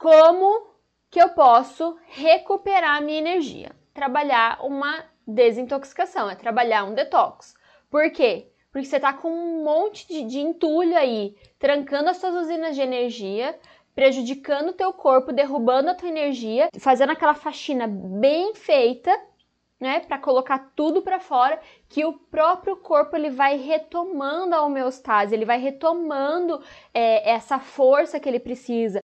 Como que eu posso recuperar a minha energia? Trabalhar uma desintoxicação, é trabalhar um detox. Por quê? Porque você está com um monte de, de entulho aí, trancando as suas usinas de energia, prejudicando o teu corpo, derrubando a tua energia, fazendo aquela faxina bem feita, né, para colocar tudo para fora, que o próprio corpo ele vai retomando a homeostase, ele vai retomando é, essa força que ele precisa,